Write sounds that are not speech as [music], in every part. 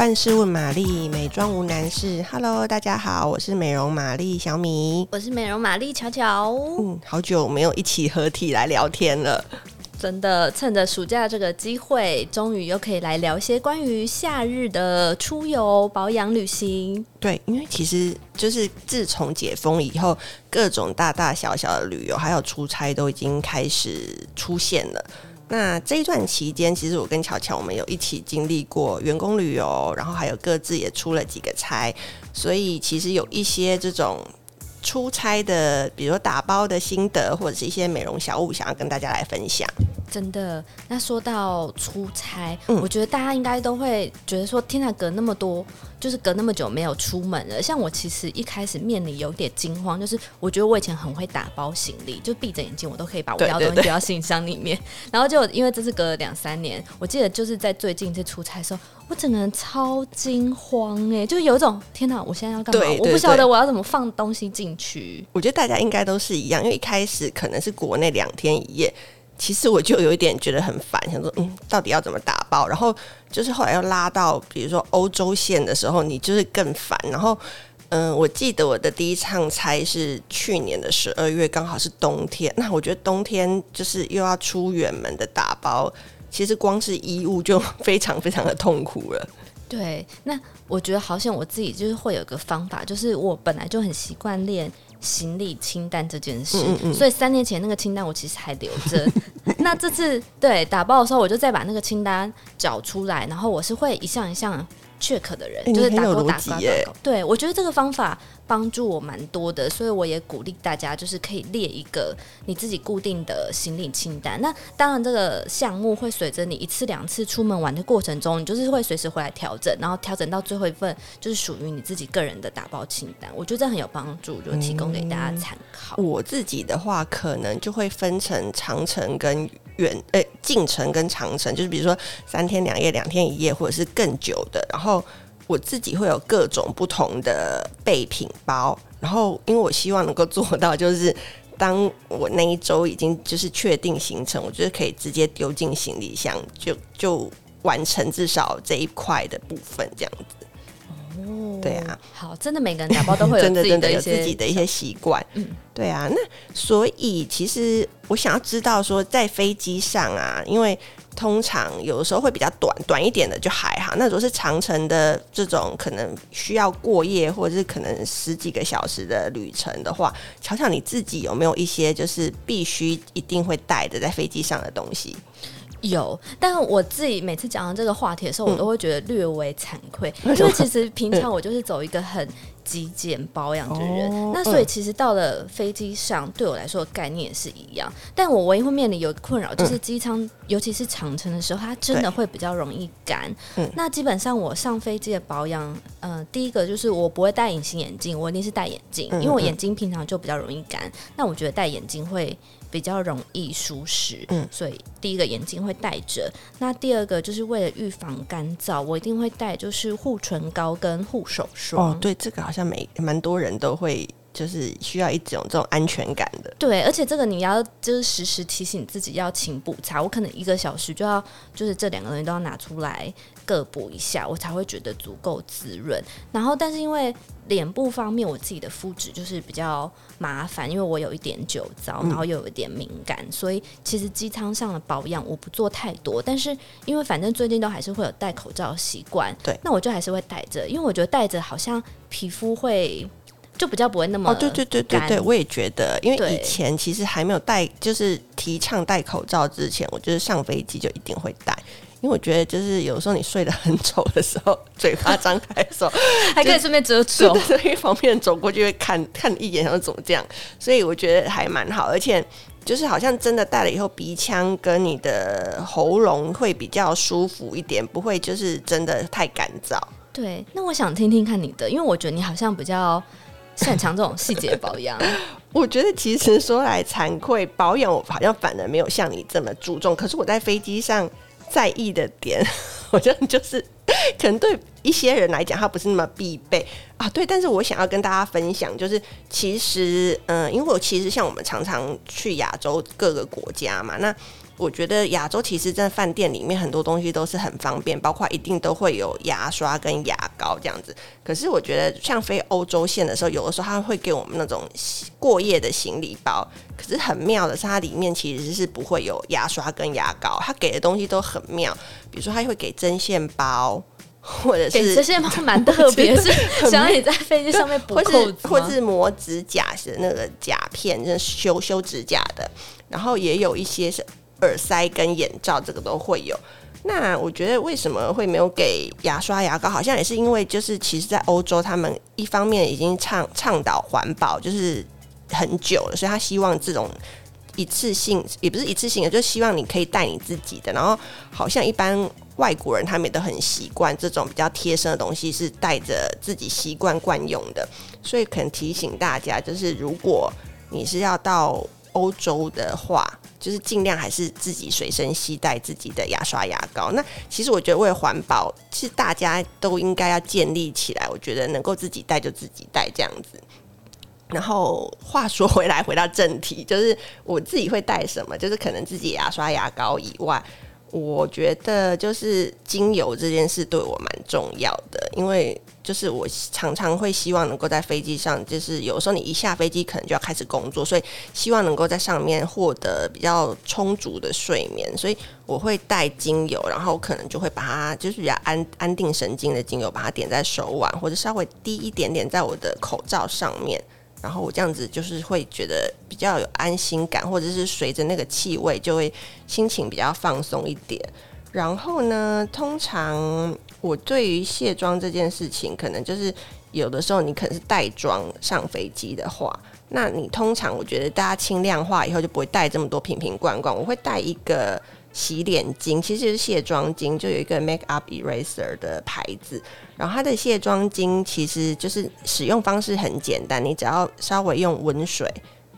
万事问玛丽，美妆无难事。Hello，大家好，我是美容玛丽小米，我是美容玛丽巧巧。嗯，好久没有一起合体来聊天了。真的，趁着暑假这个机会，终于又可以来聊一些关于夏日的出游、保养、旅行。对，因为其实就是自从解封以后，各种大大小小的旅游还有出差都已经开始出现了。那这一段期间，其实我跟巧巧我们有一起经历过员工旅游，然后还有各自也出了几个差，所以其实有一些这种出差的，比如说打包的心得，或者是一些美容小物，想要跟大家来分享。真的，那说到出差，嗯，我觉得大家应该都会觉得说，天哪，隔那么多，就是隔那么久没有出门了。像我其实一开始面临有点惊慌，就是我觉得我以前很会打包行李，就闭着眼睛我都可以把我要的东西丢到行李箱里面。[laughs] 然后就因为这是隔了两三年，我记得就是在最近一次出差的时候，我整个人超惊慌哎、欸，就有一种天哪，我现在要干嘛？我不晓得我要怎么放东西进去。我觉得大家应该都是一样，因为一开始可能是国内两天一夜。其实我就有一点觉得很烦，想说，嗯，到底要怎么打包？然后就是后来要拉到，比如说欧洲线的时候，你就是更烦。然后，嗯，我记得我的第一趟差是去年的十二月，刚好是冬天。那我觉得冬天就是又要出远门的打包，其实光是衣物就非常非常的痛苦了。对，那我觉得好像我自己就是会有个方法，就是我本来就很习惯练。行李清单这件事，嗯嗯，所以三年前那个清单我其实还留着。[laughs] 那这次对打包的时候，我就再把那个清单找出来，然后我是会一项一项 check 的人，欸、就是打勾打勾。对，我觉得这个方法。帮助我蛮多的，所以我也鼓励大家，就是可以列一个你自己固定的行李清单。那当然，这个项目会随着你一次两次出门玩的过程中，你就是会随时回来调整，然后调整到最后一份就是属于你自己个人的打包清单。我觉得这很有帮助，就提供给大家参考。我自己的话，可能就会分成长程跟远，呃，近程跟长程，就是比如说三天两夜、两天一夜，或者是更久的，然后。我自己会有各种不同的备品包，然后因为我希望能够做到，就是当我那一周已经就是确定行程，我觉得可以直接丢进行李箱，就就完成至少这一块的部分这样子。哦，对啊，好，真的每个人打包都会有 [laughs] 自己的一些自己的一些习惯，嗯，对啊，那所以其实我想要知道说，在飞机上啊，因为。通常有的时候会比较短，短一点的就还好。那如果是长程的这种，可能需要过夜或者是可能十几个小时的旅程的话，巧巧你自己有没有一些就是必须一定会带的在飞机上的东西？有，但我自己每次讲到这个话题的时候，我都会觉得略微惭愧，[laughs] 嗯、因为其实平常我就是走一个很极简保养的人，哦、那所以其实到了飞机上，对我来说的概念也是一样。但我唯一会面临有困扰，就是机舱，嗯、尤其是长程的时候，它真的会比较容易干。嗯、那基本上我上飞机的保养，呃，第一个就是我不会戴隐形眼镜，我一定是戴眼镜，因为我眼睛平常就比较容易干。那我觉得戴眼镜会。比较容易舒适，嗯，所以第一个眼镜会戴着。那第二个就是为了预防干燥，我一定会带就是护唇膏跟护手霜。哦，对，这个好像每蛮多人都会，就是需要一种这种安全感的。对，而且这个你要就是时时提醒自己要勤补擦，我可能一个小时就要就是这两个东西都要拿出来各补一下，我才会觉得足够滋润。然后，但是因为脸部方面，我自己的肤质就是比较麻烦，因为我有一点酒糟，然后又有一点敏感，嗯、所以其实机舱上的保养我不做太多。但是因为反正最近都还是会有戴口罩习惯，对，那我就还是会戴着，因为我觉得戴着好像皮肤会就比较不会那么哦，对对对对对，我也觉得，因为以前其实还没有戴，就是提倡戴口罩之前，我就是上飞机就一定会戴。因为我觉得，就是有时候你睡得很丑的时候，嘴巴张开的时候，[laughs] 还可以顺便遮丑，所以旁边人走过去会看看一眼，然后怎么这样？所以我觉得还蛮好，而且就是好像真的戴了以后，鼻腔跟你的喉咙会比较舒服一点，不会就是真的太干燥。对，那我想听听看你的，因为我觉得你好像比较擅长这种细节保养。[laughs] 我觉得其实说来惭愧，保养我好像反而没有像你这么注重，可是我在飞机上。在意的点，好像就是可能对一些人来讲，它不是那么必备啊。对，但是我想要跟大家分享，就是其实，嗯、因为我其实像我们常常去亚洲各个国家嘛，那。我觉得亚洲其实，在饭店里面很多东西都是很方便，包括一定都会有牙刷跟牙膏这样子。可是我觉得，像飞欧洲线的时候，有的时候他会给我们那种过夜的行李包。可是很妙的是，它里面其实是不会有牙刷跟牙膏，他给的东西都很妙。比如说，他会给针线包，或者是针线包蛮特别，[laughs] 是想要你在飞机上面补扣子，或是磨指甲的那个甲片，就是修修指甲的。然后也有一些是。耳塞跟眼罩这个都会有。那我觉得为什么会没有给牙刷牙膏？好像也是因为就是其实，在欧洲他们一方面已经倡倡导环保，就是很久了，所以他希望这种一次性也不是一次性的，就希望你可以带你自己的。然后好像一般外国人他们也都很习惯这种比较贴身的东西是带着自己习惯惯用的，所以可能提醒大家，就是如果你是要到欧洲的话。就是尽量还是自己随身携带自己的牙刷牙膏。那其实我觉得为了环保，其实大家都应该要建立起来。我觉得能够自己带就自己带这样子。然后话说回来，回到正题，就是我自己会带什么？就是可能自己牙刷牙膏以外。我觉得就是精油这件事对我蛮重要的，因为就是我常常会希望能够在飞机上，就是有时候你一下飞机可能就要开始工作，所以希望能够在上面获得比较充足的睡眠，所以我会带精油，然后可能就会把它就是比较安安定神经的精油，把它点在手腕或者稍微滴一点点在我的口罩上面。然后我这样子就是会觉得比较有安心感，或者是随着那个气味就会心情比较放松一点。然后呢，通常我对于卸妆这件事情，可能就是有的时候你可能是带妆上飞机的话，那你通常我觉得大家轻量化以后就不会带这么多瓶瓶罐罐，我会带一个。洗脸巾其实就是卸妆巾，就有一个 Make Up Eraser 的牌子。然后它的卸妆巾其实就是使用方式很简单，你只要稍微用温水，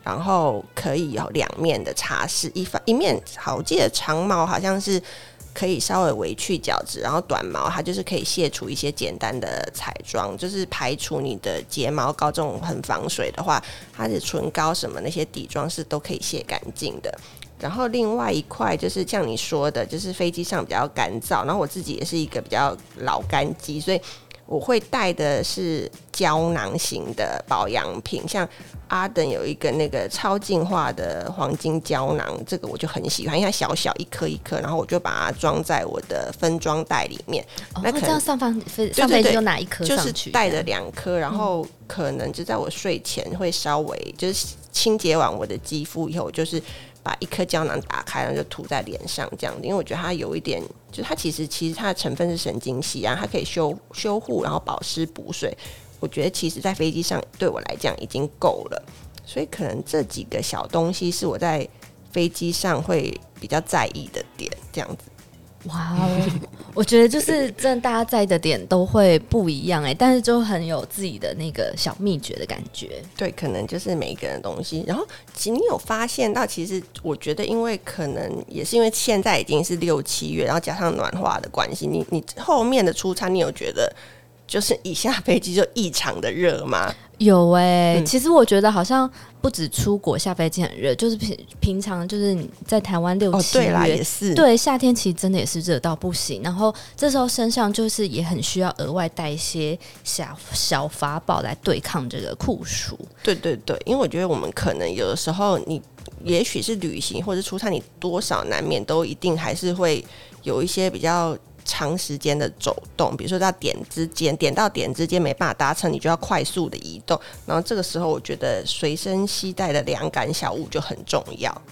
然后可以有两面的擦拭，一方一面好，我记得长毛好像是可以稍微微去角质，然后短毛它就是可以卸除一些简单的彩妆，就是排除你的睫毛膏这种很防水的话，它的唇膏什么那些底妆是都可以卸干净的。然后另外一块就是像你说的，就是飞机上比较干燥。然后我自己也是一个比较老干肌，所以我会带的是胶囊型的保养品，像阿登有一个那个超净化的黄金胶囊，这个我就很喜欢，因为它小小一颗一颗，然后我就把它装在我的分装袋里面。哦、那可能这样上方分上飞机就拿一颗上去，就是带了两颗，然后可能就在我睡前会稍微就是清洁完我的肌肤以后，就是。把一颗胶囊打开，然后就涂在脸上，这样子。因为我觉得它有一点，就它其实其实它的成分是神经酰胺，它可以修修护，然后保湿补水。我觉得其实，在飞机上对我来讲已经够了，所以可能这几个小东西是我在飞机上会比较在意的点，这样子。哇哦，我觉得就是真的，大家在的点都会不一样哎，但是就很有自己的那个小秘诀的感觉。对，可能就是每一个人的东西。然后，其实你有发现到，其实我觉得，因为可能也是因为现在已经是六七月，然后加上暖化的关系，你你后面的出差，你有觉得就是一下飞机就异常的热吗？有哎、欸，嗯、其实我觉得好像不止出国下飞机很热，就是平平常就是在台湾六七月、哦、也是对夏天其实真的也是热到不行。然后这时候身上就是也很需要额外带一些小小法宝来对抗这个酷暑。对对对，因为我觉得我们可能有的时候你也许是旅行或者出差，你多少难免都一定还是会有一些比较。长时间的走动，比如说到点之间，点到点之间没办法达成，你就要快速的移动。然后这个时候，我觉得随身携带的凉感小物就很重要。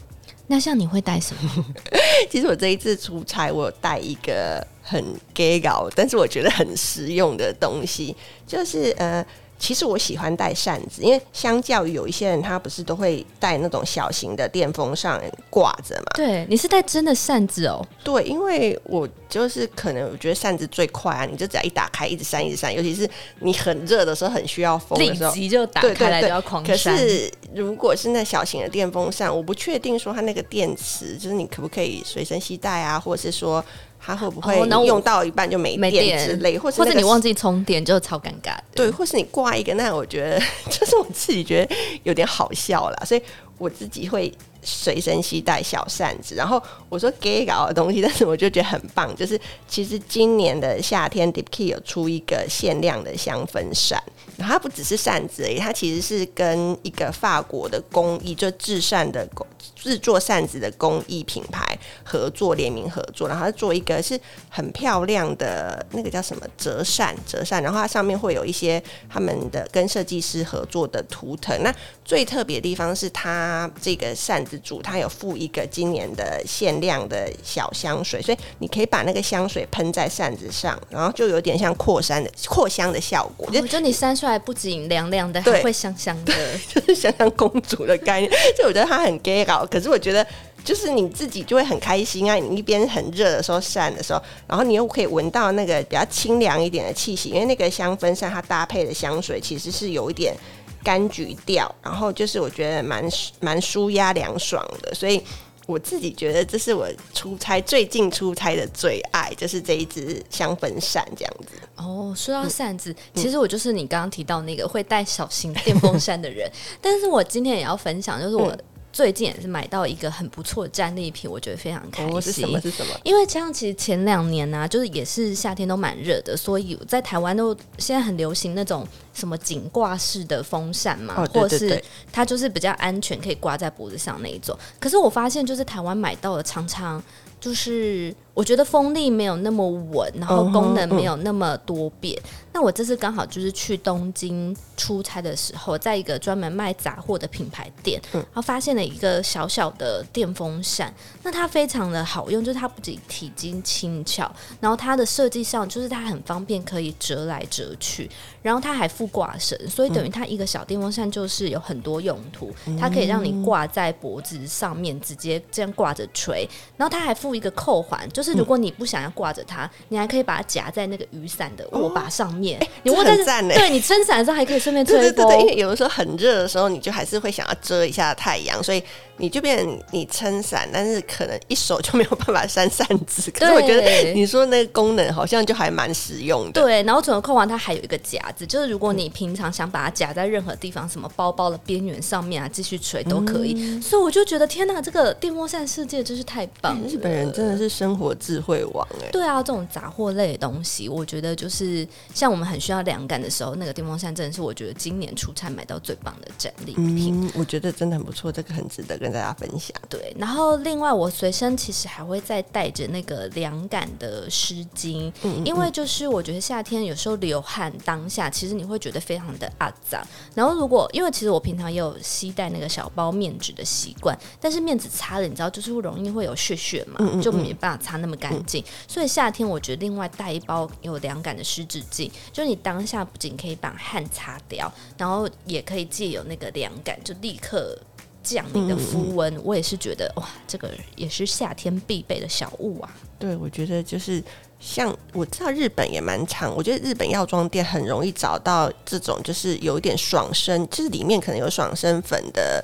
那像你会带什么？[laughs] 其实我这一次出差，我有带一个很 gay 搞，但是我觉得很实用的东西，就是呃。其实我喜欢带扇子，因为相较于有一些人，他不是都会带那种小型的电风扇挂着嘛？对，你是带真的扇子哦。对，因为我就是可能我觉得扇子最快啊，你就只要一打开，一直扇，一直扇，尤其是你很热的时候，很需要风的时候，立即就打开来就要狂扇。可是如果是那小型的电风扇，我不确定说它那个电池就是你可不可以随身携带啊，或者是说。它会不会用到一半就没电之类，或者或者你忘记充电就超尴尬。对，或是你挂一个，那我觉得 [laughs] 就是我自己觉得有点好笑啦，所以我自己会。随身携带小扇子，然后我说给搞的东西，但是我就觉得很棒，就是其实今年的夏天，Dipkey 有出一个限量的香氛扇，然后它不只是扇子而已，它其实是跟一个法国的工艺，就制扇的工制作扇子的工艺品牌合作联名合作，然后它做一个是很漂亮的那个叫什么折扇折扇，然后它上面会有一些他们的跟设计师合作的图腾。那最特别的地方是它这个扇子。组它有附一个今年的限量的小香水，所以你可以把那个香水喷在扇子上，然后就有点像扩香的扩香的效果。我觉得你扇出来不仅凉凉的，还会香香的，[laughs] 就是香香公主的概念。就我觉得它很 gay 搞，可是我觉得就是你自己就会很开心啊！你一边很热的时候扇的时候，然后你又可以闻到那个比较清凉一点的气息，因为那个香氛扇它搭配的香水其实是有一点。柑橘调，然后就是我觉得蛮蛮舒压凉爽的，所以我自己觉得这是我出差最近出差的最爱，就是这一支香氛扇这样子。哦，说到扇子，嗯、其实我就是你刚刚提到那个会带小型电风扇的人，[laughs] 但是我今天也要分享，就是我。最近也是买到一个很不错的战利品，我觉得非常开心。哦、是什么？是什么？因为像其实前两年呢、啊，就是也是夏天都蛮热的，所以在台湾都现在很流行那种什么颈挂式的风扇嘛，或者是它就是比较安全，可以挂在脖子上那一种。可是我发现，就是台湾买到的常常就是。我觉得风力没有那么稳，然后功能没有那么多变。Uh -huh, uh. 那我这次刚好就是去东京出差的时候，在一个专门卖杂货的品牌店，然后发现了一个小小的电风扇。那它非常的好用，就是它不仅体积轻巧，然后它的设计上就是它很方便，可以折来折去，然后它还附挂绳，所以等于它一个小电风扇就是有很多用途。它可以让你挂在脖子上面，直接这样挂着吹，然后它还附一个扣环。就是如果你不想要挂着它，你还可以把它夹在那个雨伞的握把上面。哦欸、你握在这，对你撑伞的时候还可以顺便吹风。对对对，因为有的时候很热的时候，你就还是会想要遮一下太阳，所以。你就变成你撑伞，但是可能一手就没有办法扇扇子。可是我觉得你说那个功能好像就还蛮实用的。对，然后整个扣环它还有一个夹子，就是如果你平常想把它夹在任何地方，什么包包的边缘上面啊，继续吹都可以。嗯。所以我就觉得天哪，这个电风扇世界真是太棒了！日本人真的是生活智慧王哎。对啊，这种杂货类的东西，我觉得就是像我们很需要凉感的时候，那个电风扇真的是我觉得今年出差买到最棒的战利品。嗯，我觉得真的很不错，这个很值得跟。大家分享。对，然后另外我随身其实还会再带着那个凉感的湿巾，嗯嗯嗯，因为就是我觉得夏天有时候流汗当下，其实你会觉得非常的肮脏。然后如果因为其实我平常也有携带那个小包面纸的习惯，但是面纸擦了，你知道就是会容易会有屑屑嘛，就没办法擦那么干净。所以夏天我觉得另外带一包有凉感的湿纸巾，就你当下不仅可以把汗擦掉，然后也可以借由那个凉感，就立刻。降你的肤温，我也是觉得哇，这个也是夏天必备的小物啊。对，我觉得就是像我知道日本也蛮长，我觉得日本药妆店很容易找到这种，就是有一点爽身，就是里面可能有爽身粉的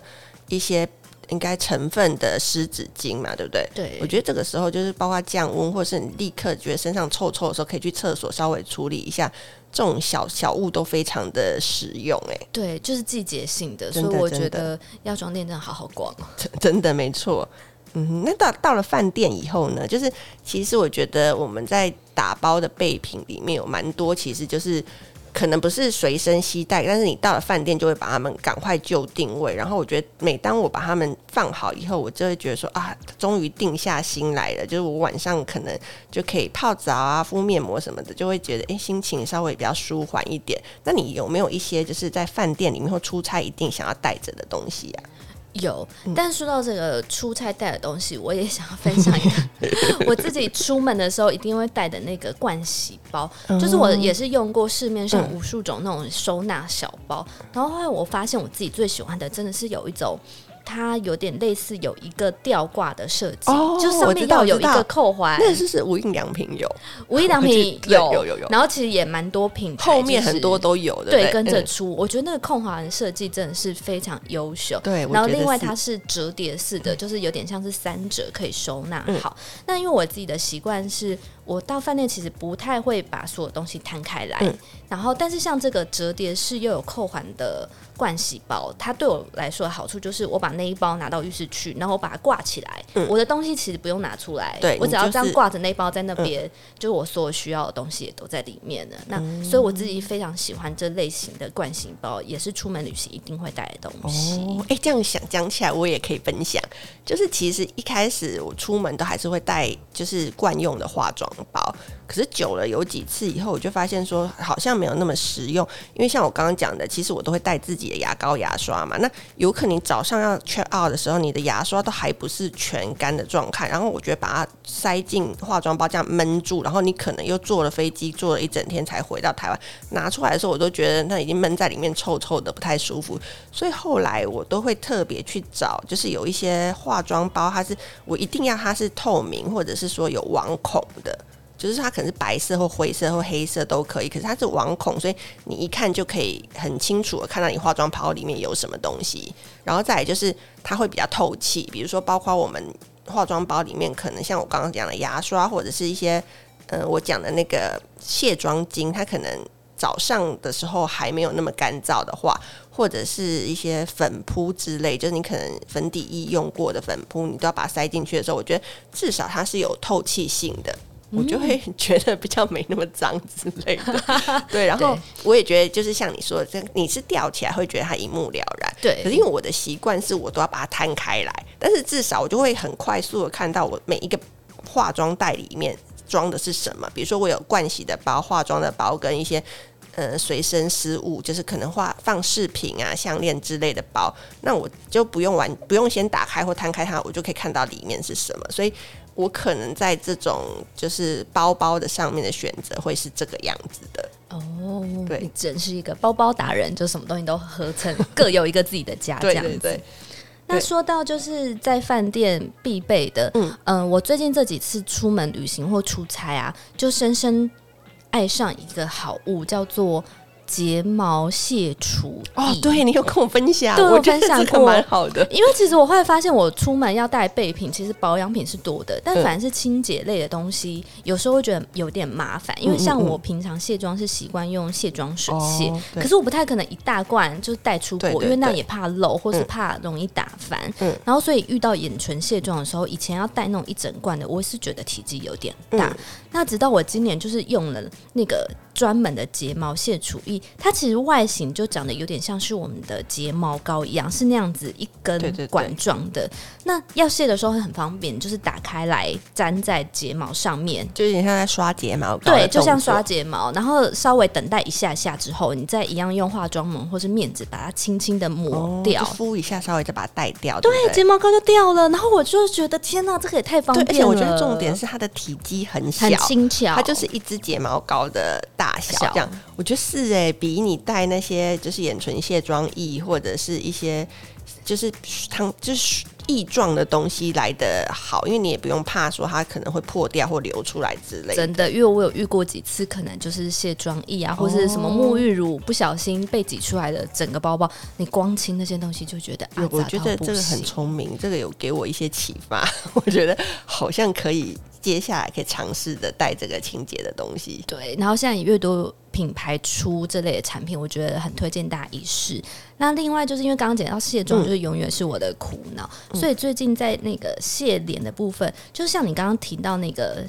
一些应该成分的湿纸巾嘛，对不对？对，我觉得这个时候就是包括降温，或是你立刻觉得身上臭臭的时候，可以去厕所稍微处理一下。这种小小物都非常的实用，哎，对，就是季节性的，所以我觉得药妆店真的好好逛，[laughs] 真的，真的没错。嗯，那到到了饭店以后呢，就是其实我觉得我们在打包的备品里面有蛮多，其实就是。可能不是随身携带，但是你到了饭店就会把它们赶快就定位。然后我觉得，每当我把它们放好以后，我就会觉得说啊，终于定下心来了。就是我晚上可能就可以泡澡啊、敷面膜什么的，就会觉得哎、心情稍微比较舒缓一点。那你有没有一些就是在饭店里面或出差一定想要带着的东西啊？有，但说到这个出差带的东西，我也想要分享一个 [laughs] 我自己出门的时候一定会带的那个盥洗包，就是我也是用过市面上无数种那种收纳小包，然后后来我发现我自己最喜欢的真的是有一种它有点类似有一个吊挂的设计，哦，就上面要有一个扣环。那是是无印良品有，无印良品有有有有。然后其实也蛮多品牌，后面很多都有的，对，跟着出。我觉得那个扣环设计真的是非常优秀。对，然后另外它是折叠式的，就是有点像是三折可以收纳好。那因为我自己的习惯是。我到饭店其实不太会把所有东西摊开来，嗯、然后但是像这个折叠式又有扣环的盥洗包，它对我来说的好处就是我把那一包拿到浴室去，然后我把它挂起来，嗯、我的东西其实不用拿出来，对我只要这样挂着那一包在那边，嗯、就是我所有需要的东西也都在里面了。嗯、那所以我自己非常喜欢这类型的盥洗包，也是出门旅行一定会带的东西。哎、哦，这样想讲起来，我也可以分享，就是其实一开始我出门都还是会带，就是惯用的化妆包，可是久了有几次以后，我就发现说好像没有那么实用。因为像我刚刚讲的，其实我都会带自己的牙膏、牙刷嘛。那有可能早上要 check out 的时候，你的牙刷都还不是全干的状态，然后我觉得把它塞进化妆包这样闷住，然后你可能又坐了飞机，坐了一整天才回到台湾，拿出来的时候，我都觉得那已经闷在里面，臭臭的，不太舒服。所以后来我都会特别去找，就是有一些化妆包，它是我一定要它是透明，或者是说有网孔的。就是它可能是白色或灰色或黑色都可以，可是它是网孔，所以你一看就可以很清楚的看到你化妆包里面有什么东西。然后再来就是它会比较透气，比如说包括我们化妆包里面可能像我刚刚讲的牙刷或者是一些呃我讲的那个卸妆巾，它可能早上的时候还没有那么干燥的话，或者是一些粉扑之类，就是你可能粉底液用过的粉扑，你都要把它塞进去的时候，我觉得至少它是有透气性的。我就会觉得比较没那么脏之类的，[laughs] 对。然后我也觉得，就是像你说的，这你是吊起来会觉得它一目了然，对。可是因为我的习惯是我都要把它摊开来，但是至少我就会很快速的看到我每一个化妆袋里面装的是什么。比如说我有盥洗的包、化妆的包跟一些呃随身失物，就是可能化放饰品啊、项链之类的包，那我就不用玩，不用先打开或摊开它，我就可以看到里面是什么。所以。我可能在这种就是包包的上面的选择会是这个样子的哦，对，真是一个包包达人，就什么东西都合成，各有一个自己的家这样子。那说到就是在饭店必备的，嗯嗯、呃，我最近这几次出门旅行或出差啊，就深深爱上一个好物，叫做。睫毛卸除哦，对，你有跟我分享，对我分享过，蛮好的。因为其实我会发现，我出门要带备品，其实保养品是多的，但凡是清洁类的东西，嗯、有时候会觉得有点麻烦。因为像我平常卸妆是习惯用卸妆水卸，哦、可是我不太可能一大罐就是带出国，因为那也怕漏，或是怕容易打翻。嗯，然后所以遇到眼唇卸妆的时候，以前要带那种一整罐的，我是觉得体积有点大。嗯、那直到我今年就是用了那个。专门的睫毛卸除液，它其实外形就长得有点像是我们的睫毛膏一样，是那样子一根管状的。那要卸的时候会很方便，就是打开来粘在睫毛上面，就有点像在刷睫毛膏。对，就像刷睫毛，然后稍微等待一下下之后，你再一样用化妆膜或是面纸把它轻轻的抹掉，哦、敷一下，稍微再把它带掉。对睫毛膏就掉了。然后我就觉得天哪，这个也太方便了。而且我觉得重点是它的体积很小，很轻巧，它就是一支睫毛膏的大。大小。这样，我觉得是哎、欸，比你带那些就是眼唇卸妆液或者是一些就是汤就是液状的东西来的好，因为你也不用怕说它可能会破掉或流出来之类的。真的，因为我有遇过几次，可能就是卸妆液啊，或是什么沐浴乳不小心被挤出来的整个包包，你光清那些东西就觉得啊，我觉得这个很聪明，这个有给我一些启发，我觉得好像可以。接下来可以尝试的带这个清洁的东西，对。然后现在越多品牌出这类的产品，我觉得很推荐大家一试。那另外就是因为刚刚讲到卸妆，就是永远是我的苦恼，嗯、所以最近在那个卸脸的部分，就像你刚刚提到那个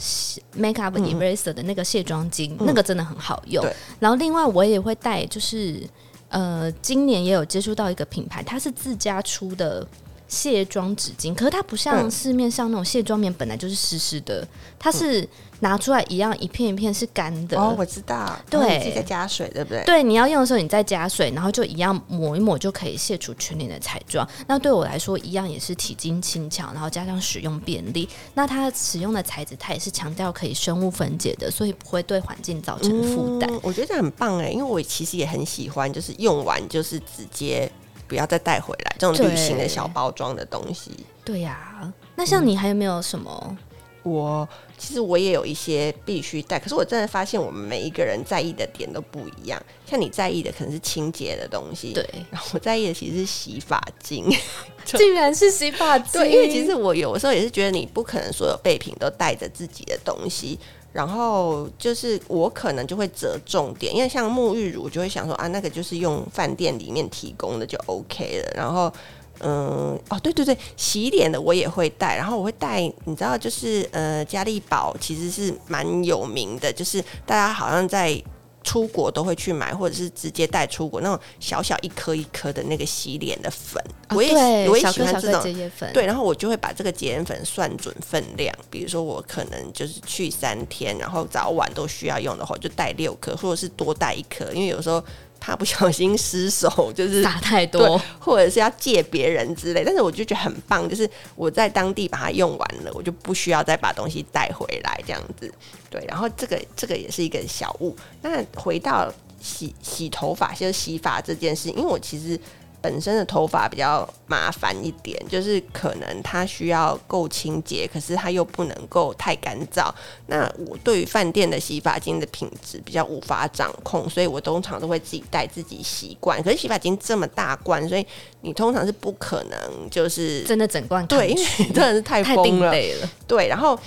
Makeup Eraser 的那个卸妆巾，嗯、那个真的很好用。对然后另外我也会带，就是呃，今年也有接触到一个品牌，它是自家出的。卸妆纸巾，可是它不像市面上那种卸妆棉，本来就是湿湿的，嗯、它是拿出来一样一片一片是干的。哦，我知道，对，自己再加水，对不对？对，你要用的时候你再加水，然后就一样抹一抹就可以卸除全脸的彩妆。那对我来说，一样也是体积轻巧，然后加上使用便利。那它使用的材质，它也是强调可以生物分解的，所以不会对环境造成负担。嗯，我觉得这很棒哎，因为我其实也很喜欢，就是用完就是直接。不要再带回来这种旅行的小包装的东西。对呀、啊，那像你还有没有什么？嗯我其实我也有一些必须带，可是我真的发现我们每一个人在意的点都不一样。像你在意的可能是清洁的东西，对，然后我在意的其实是洗发精，[laughs] 竟然是洗发精。对，因为其实我有的时候也是觉得你不可能所有备品都带着自己的东西，然后就是我可能就会折重点，因为像沐浴乳，就会想说啊，那个就是用饭店里面提供的就 OK 了，然后。嗯，哦，对对对，洗脸的我也会带，然后我会带，你知道，就是呃，嘉丽宝其实是蛮有名的，就是大家好像在出国都会去买，或者是直接带出国那种小小一颗一颗的那个洗脸的粉，哦、我也我也喜欢这种洁颜粉，对，然后我就会把这个洁颜粉算准分量，比如说我可能就是去三天，然后早晚都需要用的话，就带六颗，或者是多带一颗，因为有时候。怕不小心失手，[laughs] 就是打太多，或者是要借别人之类。但是我就觉得很棒，就是我在当地把它用完了，我就不需要再把东西带回来这样子。对，然后这个这个也是一个小物。那回到洗洗头发，就是洗发这件事，因为我其实。本身的头发比较麻烦一点，就是可能它需要够清洁，可是它又不能够太干燥。那我对于饭店的洗发精的品质比较无法掌控，所以我通常都会自己带自己习惯。可是洗发精这么大罐，所以你通常是不可能就是真的整罐对，因为真的是太疯了，了。对，然后。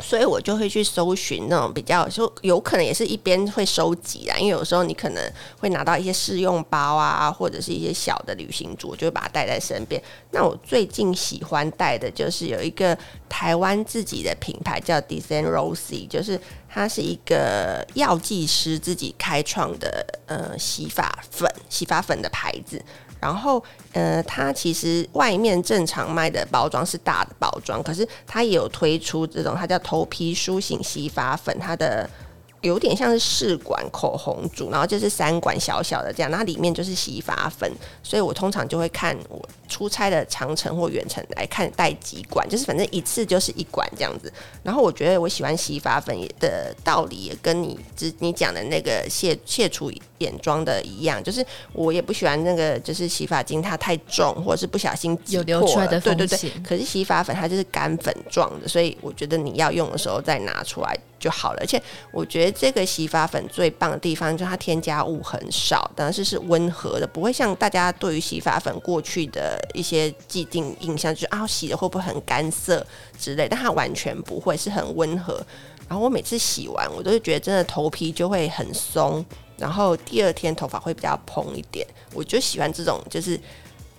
所以我就会去搜寻那种比较，就有可能也是一边会收集啦，因为有时候你可能会拿到一些试用包啊，或者是一些小的旅行组，就会把它带在身边。那我最近喜欢带的就是有一个台湾自己的品牌叫 Design Rosy，就是它是一个药剂师自己开创的呃洗发粉、洗发粉的牌子。然后，呃，它其实外面正常卖的包装是大的包装，可是它也有推出这种，它叫头皮苏醒洗发粉，它的。有点像是试管口红组，然后就是三管小小的这样，那里面就是洗发粉，所以我通常就会看我出差的长程或远程来看带几管，就是反正一次就是一管这样子。然后我觉得我喜欢洗发粉的道理也跟你之你讲的那个卸卸除眼妆的一样，就是我也不喜欢那个就是洗发精它太重，或者是不小心有流出来的。对对对。可是洗发粉它就是干粉状的，所以我觉得你要用的时候再拿出来。就好了，而且我觉得这个洗发粉最棒的地方就是它添加物很少，但是是温和的，不会像大家对于洗发粉过去的一些既定印象，就是啊洗的会不会很干涩之类，但它完全不会，是很温和。然后我每次洗完，我都是觉得真的头皮就会很松，然后第二天头发会比较蓬一点。我就喜欢这种，就是。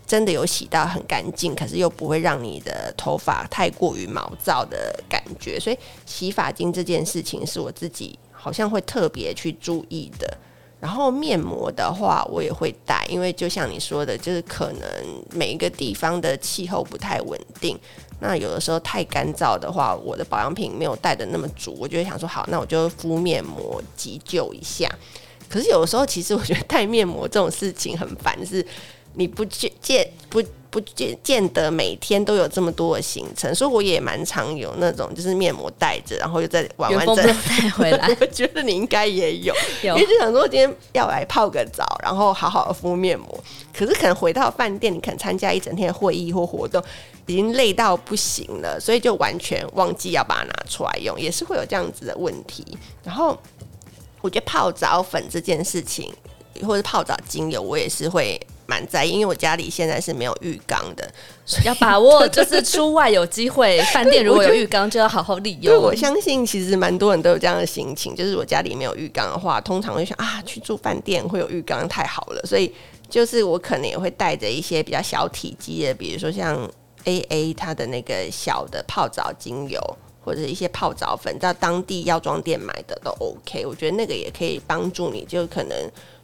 真的有洗到很干净，可是又不会让你的头发太过于毛躁的感觉，所以洗发精这件事情是我自己好像会特别去注意的。然后面膜的话，我也会带，因为就像你说的，就是可能每一个地方的气候不太稳定，那有的时候太干燥的话，我的保养品没有带的那么足，我就会想说，好，那我就敷面膜急救一下。可是有时候，其实我觉得带面膜这种事情很烦，是。你不见见不不见见得每天都有这么多的行程，所以我也蛮常有那种就是面膜带着，然后又再玩完再带回来。[laughs] 我觉得你应该也有，有，因为就想说今天要来泡个澡，然后好好的敷面膜。可是可能回到饭店，你可能参加一整天的会议或活动，已经累到不行了，所以就完全忘记要把它拿出来用，也是会有这样子的问题。然后我觉得泡澡粉这件事情，或者泡澡精油，我也是会。蛮在意，因为我家里现在是没有浴缸的，要把握，就是出外有机会，[laughs] 饭店如果有浴缸，就要好好利用。我相信其实蛮多人都有这样的心情，就是我家里没有浴缸的话，通常会想啊，去住饭店会有浴缸太好了，所以就是我可能也会带着一些比较小体积的，比如说像 AA 它的那个小的泡澡精油，或者一些泡澡粉，在当地药妆店买的都 OK，我觉得那个也可以帮助你，就可能。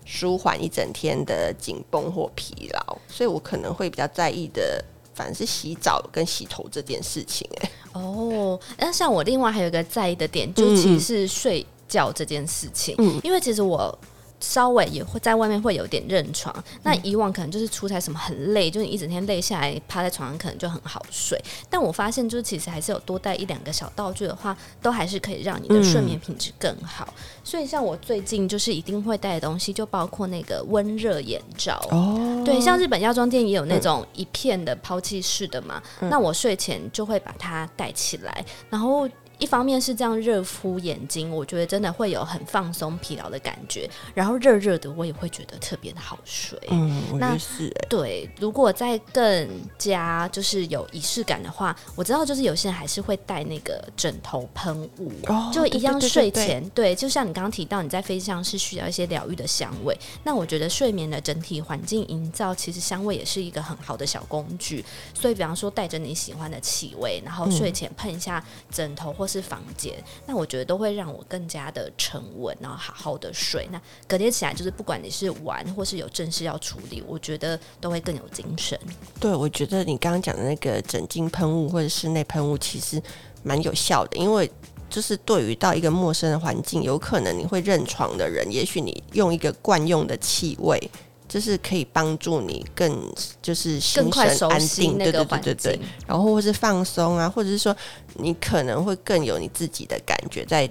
舒缓一整天的紧绷或疲劳，所以我可能会比较在意的，反正是洗澡跟洗头这件事情。哎，哦，那像我另外还有一个在意的点，就其实是睡觉这件事情。嗯，因为其实我稍微也会在外面会有点认床。那以往可能就是出差什么很累，就是你一整天累下来趴在床上可能就很好睡。但我发现就是其实还是有多带一两个小道具的话，都还是可以让你的睡眠品质更好。嗯、所以像我最近就是一定会带的东西，就包括那个温热眼罩。哦，对，像日本药妆店也有那种一片的抛弃式的嘛。嗯、那我睡前就会把它戴起来，然后。一方面是这样热敷眼睛，我觉得真的会有很放松、疲劳的感觉。然后热热的，我也会觉得特别的好睡。嗯，那是、欸。对，如果再更加就是有仪式感的话，我知道就是有些人还是会带那个枕头喷雾，哦、就一样睡前。对，就像你刚刚提到，你在飞机上是需要一些疗愈的香味。那我觉得睡眠的整体环境营造，其实香味也是一个很好的小工具。所以，比方说带着你喜欢的气味，然后睡前喷一下枕头或。是房间，那我觉得都会让我更加的沉稳，然后好好的睡。那隔天起来，就是不管你是玩或是有正事要处理，我觉得都会更有精神。对，我觉得你刚刚讲的那个枕巾喷雾或者室内喷雾，其实蛮有效的，因为就是对于到一个陌生的环境，有可能你会认床的人，也许你用一个惯用的气味。就是可以帮助你更就是心神安定，对对对对对，然后或是放松啊，或者是说你可能会更有你自己的感觉，在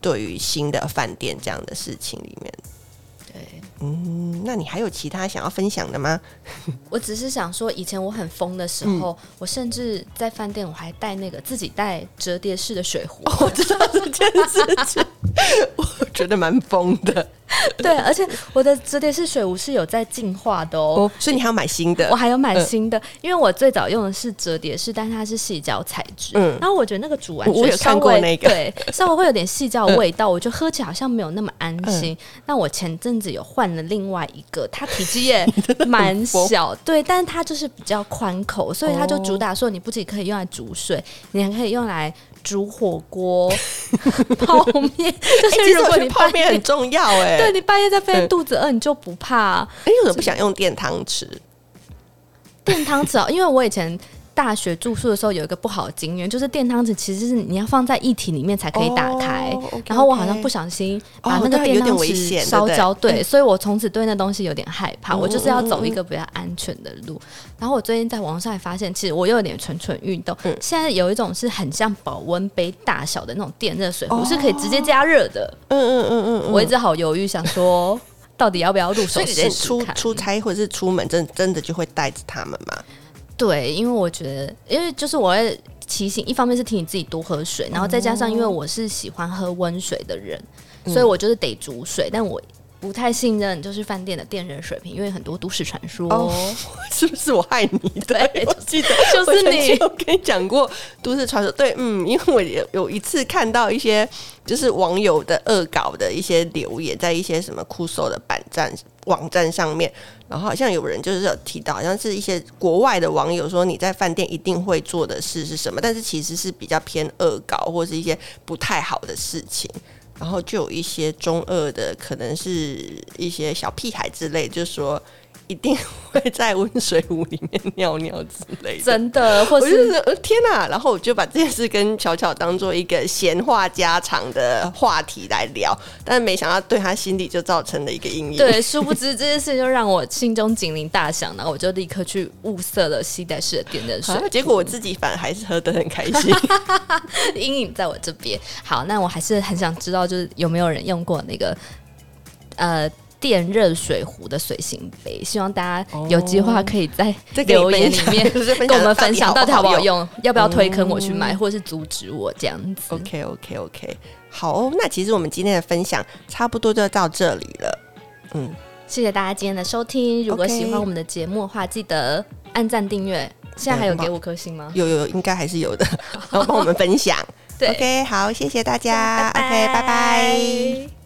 对于新的饭店这样的事情里面。对，嗯，那你还有其他想要分享的吗？[laughs] 我只是想说，以前我很疯的时候，嗯、我甚至在饭店我还带那个自己带折叠式的水壶。哦、我知道这件事情，[laughs] 我觉得蛮疯的。[laughs] 对，而且我的折叠式水壶是有在进化的哦，哦，所以你还要买新的？我还要买新的，嗯、因为我最早用的是折叠式，但是它是细胶材质。嗯，然后我觉得那个煮完我有看过那个，对，稍微会有点细胶味道，嗯、我就喝起来好像没有那么安心。嗯、那我前阵子有换了另外一个，它体积也 [laughs] 蛮小，对，但是它就是比较宽口，所以它就主打说，你不仅可以用来煮水，你还可以用来。煮火锅、[laughs] 泡面，就是如果你泡面很重要哎，对，你半夜在飞机肚子饿，你就不怕。哎，为什么不想用电汤匙？电汤匙哦，因为我以前。大学住宿的时候有一个不好的经验，就是电汤匙其实是你要放在一体里面才可以打开，oh, okay, okay. 然后我好像不小心把那个电汤匙烧焦，对，对，所以我从此对那东西有点害怕，我就是要走一个比较安全的路。然后我最近在网上也发现，其实我又有点蠢蠢欲动，嗯、现在有一种是很像保温杯大小的那种电热水壶，是可以直接加热的。嗯嗯嗯嗯，我一直好犹豫，想说 [laughs] 到底要不要入手出出差或者是出门，真真的就会带着他们吗？对，因为我觉得，因为就是我会提醒，一方面是提醒自己多喝水，然后再加上因为我是喜欢喝温水的人，嗯、所以我就是得煮水，但我不太信任就是饭店的店员水平，因为很多都市传说，哦、[laughs] 是不是我害你？对，对我记得就是你，我跟你讲过都市传说，对，嗯，因为我有有一次看到一些就是网友的恶搞的一些留言，在一些什么酷搜的网站网站上面。然后好像有人就是有提到，好像是一些国外的网友说，你在饭店一定会做的事是什么？但是其实是比较偏恶搞或是一些不太好的事情。然后就有一些中二的，可能是一些小屁孩之类，就说。一定会在温水壶里面尿尿之类的，真的，或是天哪！然后我就把这件事跟巧巧当做一个闲话家常的话题来聊，但是没想到对他心里就造成了一个阴影。对，殊不知这件事就让我心中警铃大响，然后我就立刻去物色了携带式的电热水，结果我自己反而还是喝得很开心。[laughs] 阴影在我这边。好，那我还是很想知道，就是有没有人用过那个呃。电热水壶的随行杯，希望大家有机会可以在留言里面 [laughs] 跟我们分享到底好不好用，要不要推坑我去买，或者是阻止我这样子。OK OK OK，好哦，那其实我们今天的分享差不多就到这里了。嗯，谢谢大家今天的收听。如果喜欢我们的节目的话，记得按赞订阅。现在还有给五颗星吗？有有有，应该还是有的。[laughs] 然后帮我们分享。对，OK，好，谢谢大家。OK，拜拜。